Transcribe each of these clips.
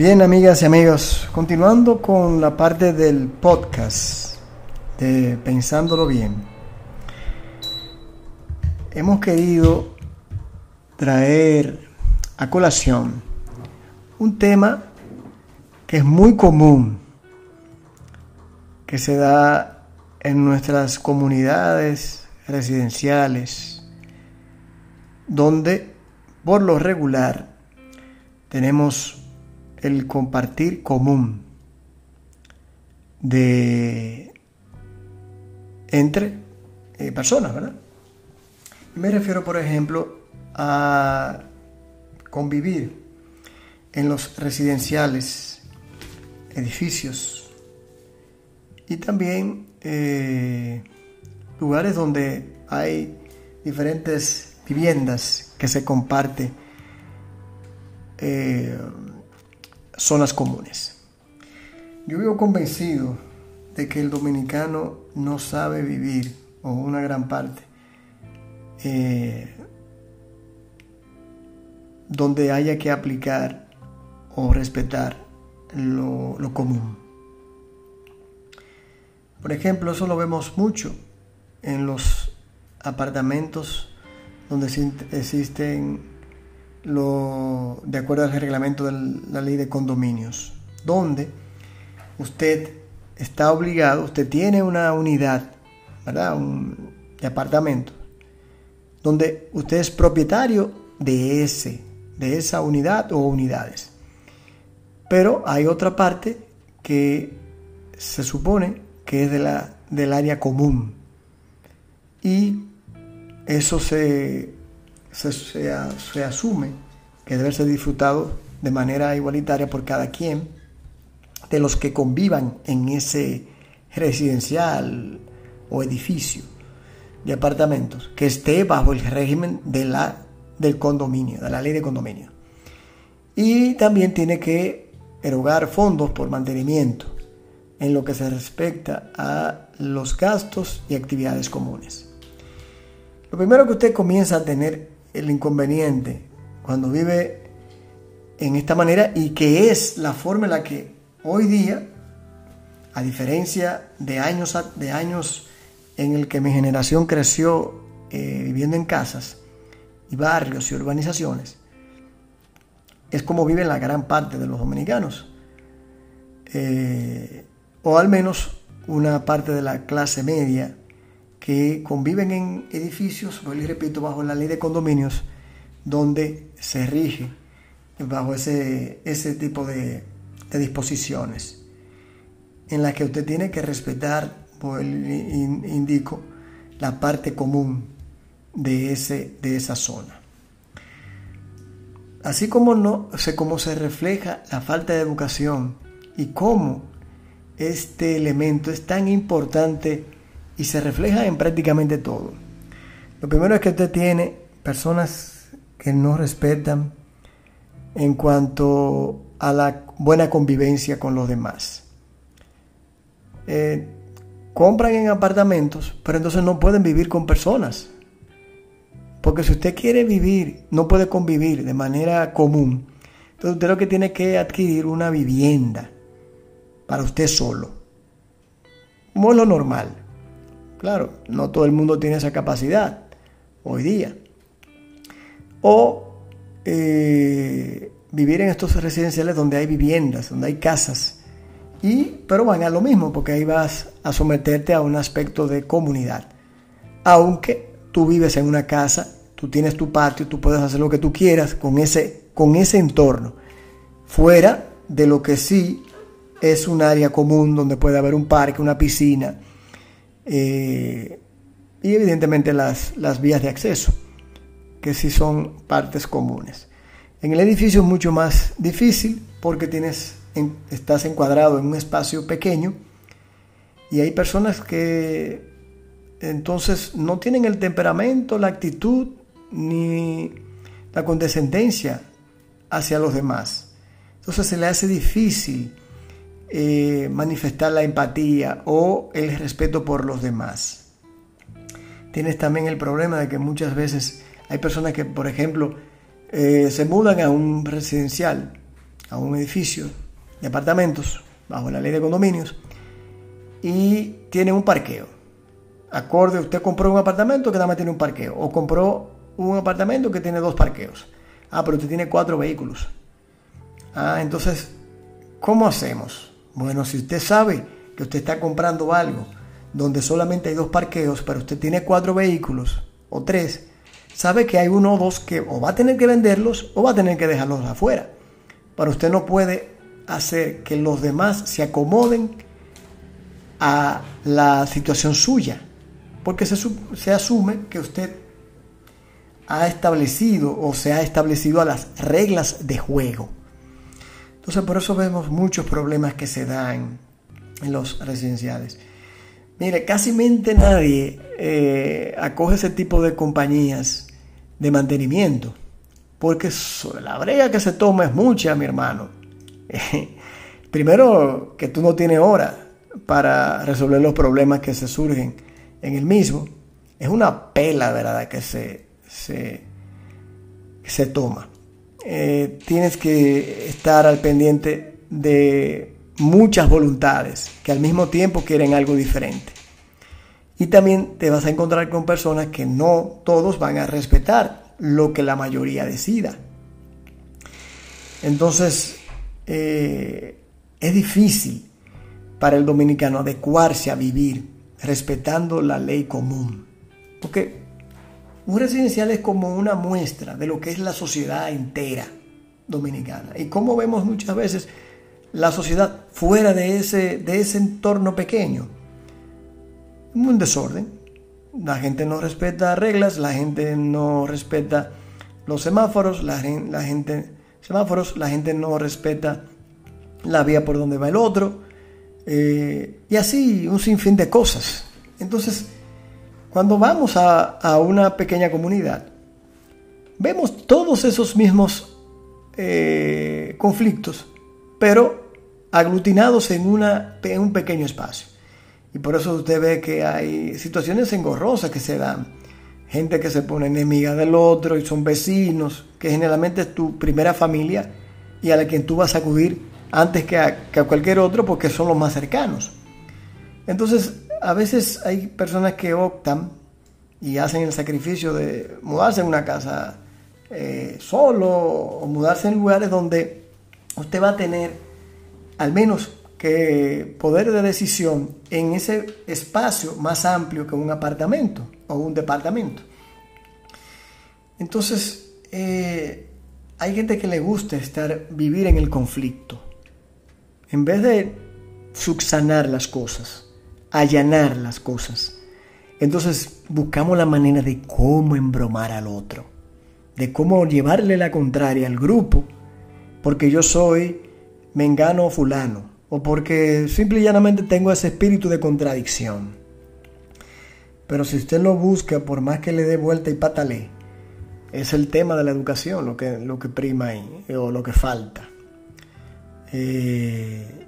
Bien, amigas y amigos, continuando con la parte del podcast de Pensándolo Bien, hemos querido traer a colación un tema que es muy común, que se da en nuestras comunidades residenciales, donde por lo regular tenemos el compartir común de entre eh, personas, ¿verdad? Me refiero, por ejemplo, a convivir en los residenciales, edificios y también eh, lugares donde hay diferentes viviendas que se comparten eh, zonas comunes. Yo vivo convencido de que el dominicano no sabe vivir, o una gran parte, eh, donde haya que aplicar o respetar lo, lo, común. Por ejemplo, eso lo vemos mucho en los apartamentos donde existen lo, de acuerdo al reglamento de la ley de condominios, donde usted está obligado, usted tiene una unidad, ¿verdad? Un, de apartamento, donde usted es propietario de ese, de esa unidad o unidades. Pero hay otra parte que se supone que es de la, del área común. Y eso se se, se, asume que debe ser disfrutado de manera igualitaria por cada quien de los que convivan en ese residencial o edificio de apartamentos que esté bajo el régimen de la, del condominio, de la ley de condominio. Y también tiene que erogar fondos por mantenimiento en lo que se respecta a los gastos y actividades comunes. Lo primero que usted comienza a tener el inconveniente cuando vive en esta manera y que es la forma en la que hoy día, a diferencia de años, de años en el que mi generación creció eh, viviendo en casas y barrios y urbanizaciones, es como vive la gran parte de los dominicanos, eh, o al menos una parte de la clase media que conviven en edificios, les repito, bajo la ley de condominios, donde se rige bajo ese, ese tipo de, disposiciones, en las que usted tiene que respetar, indico, la parte común de, ese, de esa zona. Así como, no, como se refleja la falta de educación y cómo este elemento es tan importante y se refleja en prácticamente todo. Lo primero es que usted tiene personas que no respetan en cuanto a la buena convivencia con los demás. Eh, compran en apartamentos, pero entonces no pueden vivir con personas. Porque si usted quiere vivir, no puede convivir de manera común. Entonces usted lo que tiene que adquirir una vivienda para usted solo. Como es lo normal. Claro, no todo el mundo tiene esa capacidad hoy día. O eh, vivir en estos residenciales donde hay viviendas, donde hay casas. Y, pero van a lo mismo, porque ahí vas a someterte a un aspecto de comunidad. Aunque tú vives en una casa, tú tienes tu patio, tú puedes hacer lo que tú quieras con ese, con ese entorno. Fuera de lo que sí es un área común donde puede haber un parque, una piscina, eh, y evidentemente las, las vías de acceso, que sí son partes comunes. En el edificio es mucho más difícil porque tienes, estás encuadrado en un espacio pequeño y hay personas que entonces no tienen el temperamento, la actitud ni la condescendencia hacia los demás. Entonces se le hace difícil eh, manifestar la empatía o el respeto por los demás. Tienes también el problema de que muchas veces hay personas que, por ejemplo, eh, se mudan a un residencial a un edificio de apartamentos bajo la ley de condominios y tiene un parqueo. Acorde, usted compró un apartamento que nada más tiene un parqueo o compró un apartamento que tiene dos parqueos. Ah, pero usted tiene cuatro vehículos. Ah, entonces, ¿cómo hacemos? Bueno, si usted sabe que usted está comprando algo donde solamente hay dos parqueos, pero usted tiene cuatro vehículos o tres, sabe que hay uno o dos que o va a tener que venderlos o va a tener que dejarlos afuera. Pero usted no puede hacer que los demás se acomoden a la situación suya, porque se, se asume que usted ha establecido o se ha establecido a las reglas de juego. Entonces por eso vemos muchos problemas que se dan en los residenciales. Mire, casi nadie eh, acoge ese tipo de compañías de mantenimiento, porque la brega que se toma es mucha, mi hermano. Primero, que tú no tienes hora para resolver los problemas que se surgen en el mismo. Es una pela, ¿verdad?, que se, se, se toma. Eh, tienes que estar al pendiente de muchas voluntades que al mismo tiempo quieren algo diferente. Y también te vas a encontrar con personas que no todos van a respetar lo que la mayoría decida. Entonces, eh, es difícil para el dominicano adecuarse a vivir respetando la ley común. Porque un residencial es como una muestra de lo que es la sociedad entera dominicana. Y como vemos muchas veces la sociedad fuera de ese, de ese entorno pequeño. Un desorden. La gente no respeta reglas, la gente no respeta los semáforos, la, gente semáforos, la gente no respeta la vía por donde va el otro, eh, y así un sinfín de cosas. Entonces, cuando vamos a, una pequeña comunidad, vemos todos esos mismos eh, conflictos, pero aglutinados en, un pequeño espacio. Y por eso usted ve que hay situaciones engorrosas que se dan. Gente que se pone enemiga del otro y son vecinos, que generalmente es tu primera familia y a la quien tú vas a acudir antes que a cualquier otro porque son los más cercanos. Entonces, a veces hay personas que optan y hacen el sacrificio de mudarse en una casa eh, solo o mudarse en lugares donde usted va a tener al menos que poder de decisión en ese espacio más amplio que un apartamento o un departamento. Entonces, eh, hay gente que le gusta estar, vivir en el conflicto. En vez de subsanar las cosas, allanar las cosas. Entonces buscamos la manera de cómo embromar al otro, de cómo llevarle la contraria al grupo, porque yo soy mengano o fulano, o porque simple y llanamente tengo ese espíritu de contradicción. Pero si usted lo busca, por más que le dé vuelta y patale, es el tema de la educación lo que, lo que prima ahí, o lo que falta. Eh,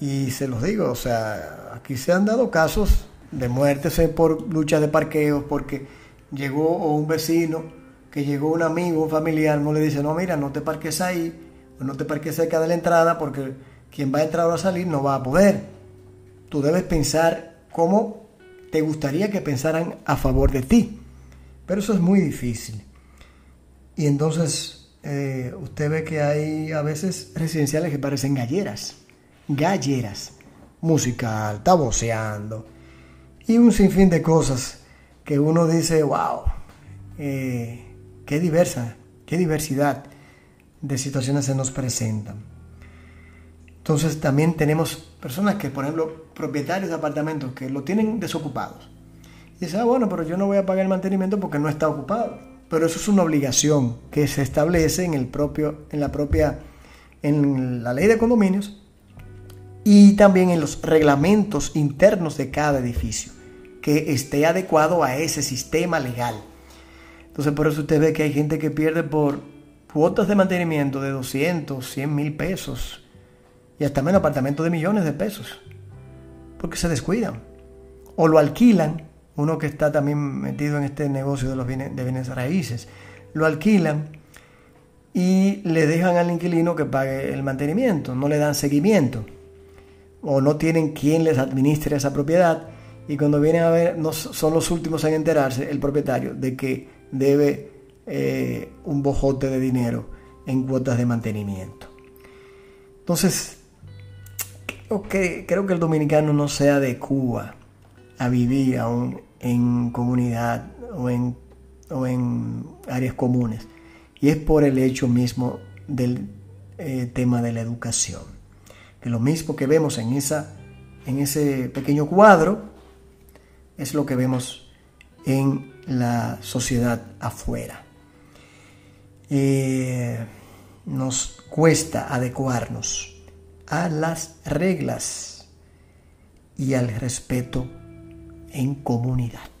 y se los digo, o sea, aquí se han dado casos de muertes por lucha de parqueos, porque llegó un vecino, que llegó un amigo, un familiar, no le dice, no, mira, no te parques ahí, o no te parques cerca de la entrada, porque quien va a entrar o a salir no va a poder. Tú debes pensar cómo te gustaría que pensaran a favor de ti. Pero eso es muy difícil. Y entonces eh, usted ve que hay a veces residenciales que parecen galleras. Galleras. Musical, está voceando. Y un sinfín de cosas que uno dice, wow, eh, qué diversa, qué diversidad de situaciones se nos presentan. Entonces también tenemos personas que, por ejemplo, propietarios de apartamentos que lo tienen desocupados. Y dicen, ah, bueno, pero yo no voy a pagar el mantenimiento porque no está ocupado. Pero eso es una obligación que se establece en, el propio, en la propia, en la ley de condominios y también en los reglamentos internos de cada edificio, que esté adecuado a ese sistema legal. Entonces por eso usted ve que hay gente que pierde por cuotas de mantenimiento de 200, 100 mil pesos y hasta menos apartamentos de millones de pesos, porque se descuidan. O lo alquilan, uno que está también metido en este negocio de los bienes, de bienes raíces, lo alquilan y le dejan al inquilino que pague el mantenimiento, no le dan seguimiento o no tienen quien les administre esa propiedad y cuando vienen a ver no son los últimos en enterarse el propietario de que debe eh, un bojote de dinero en cuotas de mantenimiento. Entonces, creo que, creo que el dominicano no se adecua a vivir aún en comunidad o en, o en áreas comunes. Y es por el hecho mismo del eh, tema de la educación. Que lo mismo que vemos en, esa, en ese pequeño cuadro es lo que vemos en la sociedad afuera. Eh, nos cuesta adecuarnos a las reglas y al respeto en comunidad.